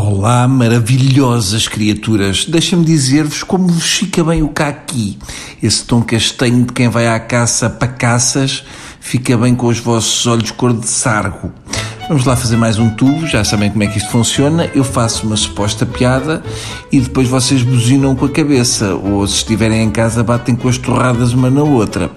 Olá, maravilhosas criaturas. Deixem-me dizer-vos como vos fica bem o caqui. Esse tom castanho de quem vai à caça para caças fica bem com os vossos olhos cor de sargo. Vamos lá fazer mais um tubo, já sabem como é que isto funciona. Eu faço uma suposta piada e depois vocês buzinam com a cabeça, ou se estiverem em casa, batem com as torradas uma na outra.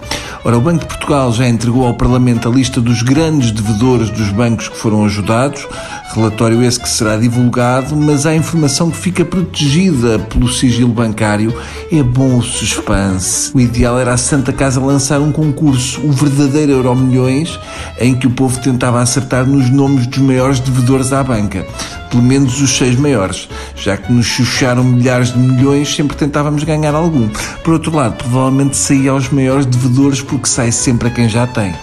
Ora, o Banco de Portugal já entregou ao Parlamento a lista dos grandes devedores dos bancos que foram ajudados. Relatório esse que será divulgado, mas há informação que fica protegida pelo sigilo bancário. É bom o suspense. O ideal era a Santa Casa lançar um concurso, o verdadeiro Euro Milhões, em que o povo tentava acertar nos nomes dos maiores devedores à banca. Pelo menos os seis maiores. Já que nos chucharam milhares de milhões, sempre tentávamos ganhar algum. Por outro lado, provavelmente saía aos maiores devedores porque sai sempre a quem já tem.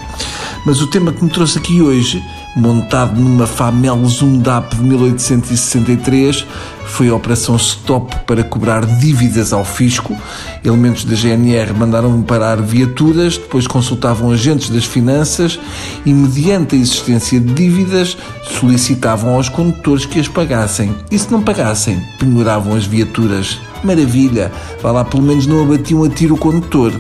Mas o tema que me trouxe aqui hoje, montado numa Famel Zundap de 1863, foi a Operação Stop para cobrar dívidas ao fisco. Elementos da GNR mandaram parar viaturas, depois consultavam agentes das finanças e, mediante a existência de dívidas, solicitavam aos condutores que as pagassem. E se não pagassem, penhoravam as viaturas. Maravilha! Vá lá, pelo menos não abatiam a tiro o condutor.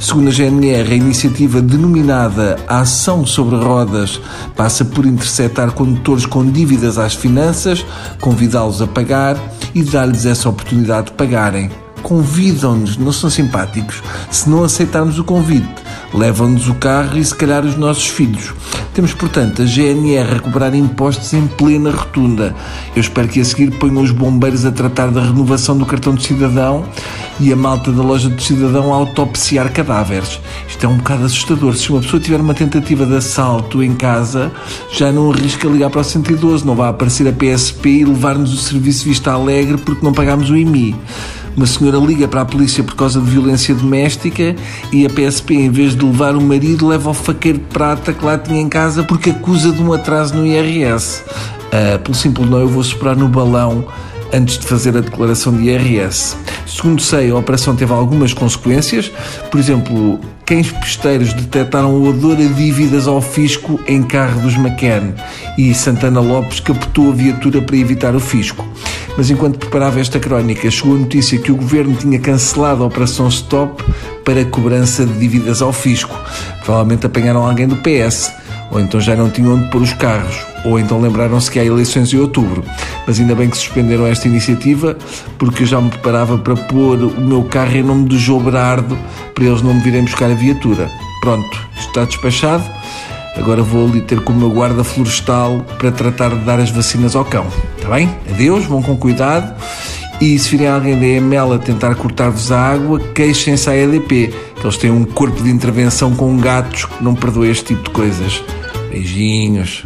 Segundo a GNR, a iniciativa denominada Ação sobre Rodas passa por interceptar condutores com dívidas às finanças, convidá-los a pagar e dar-lhes essa oportunidade de pagarem. Convidam-nos, não são simpáticos. Se não aceitarmos o convite, levam-nos o carro e se calhar os nossos filhos. Temos, portanto, a GNR a cobrar impostos em plena rotunda. Eu espero que a seguir ponham os bombeiros a tratar da renovação do cartão de cidadão e a malta da loja de cidadão a autopsiar cadáveres. Isto é um bocado assustador. Se uma pessoa tiver uma tentativa de assalto em casa, já não arrisca ligar para o 112. Não vai aparecer a PSP e levar-nos o serviço Vista Alegre porque não pagámos o IMI. Uma senhora liga para a polícia por causa de violência doméstica e a PSP, em vez de levar o marido, leva o faqueiro de prata que lá tinha em casa porque acusa de um atraso no IRS. Uh, pelo simples não, eu vou soprar no balão antes de fazer a declaração de IRS. Segundo sei, a operação teve algumas consequências. Por exemplo, cães pisteiros detectaram o odor a dívidas ao fisco em carro dos McCann e Santana Lopes captou a viatura para evitar o fisco. Mas enquanto preparava esta crónica, chegou a notícia que o governo tinha cancelado a operação Stop para cobrança de dívidas ao fisco. Provavelmente apanharam alguém do PS, ou então já não tinham onde pôr os carros, ou então lembraram-se que há eleições em outubro. Mas ainda bem que suspenderam esta iniciativa, porque eu já me preparava para pôr o meu carro em nome do João Berardo, para eles não me virem buscar a viatura. Pronto, está despachado. Agora vou ali ter com o meu guarda florestal para tratar de dar as vacinas ao cão. Está bem? Adeus, vão com cuidado. E se virem alguém da EML a tentar cortar-vos a água, queixem-se à EDP, que eles têm um corpo de intervenção com gatos que não perdoa este tipo de coisas. Beijinhos.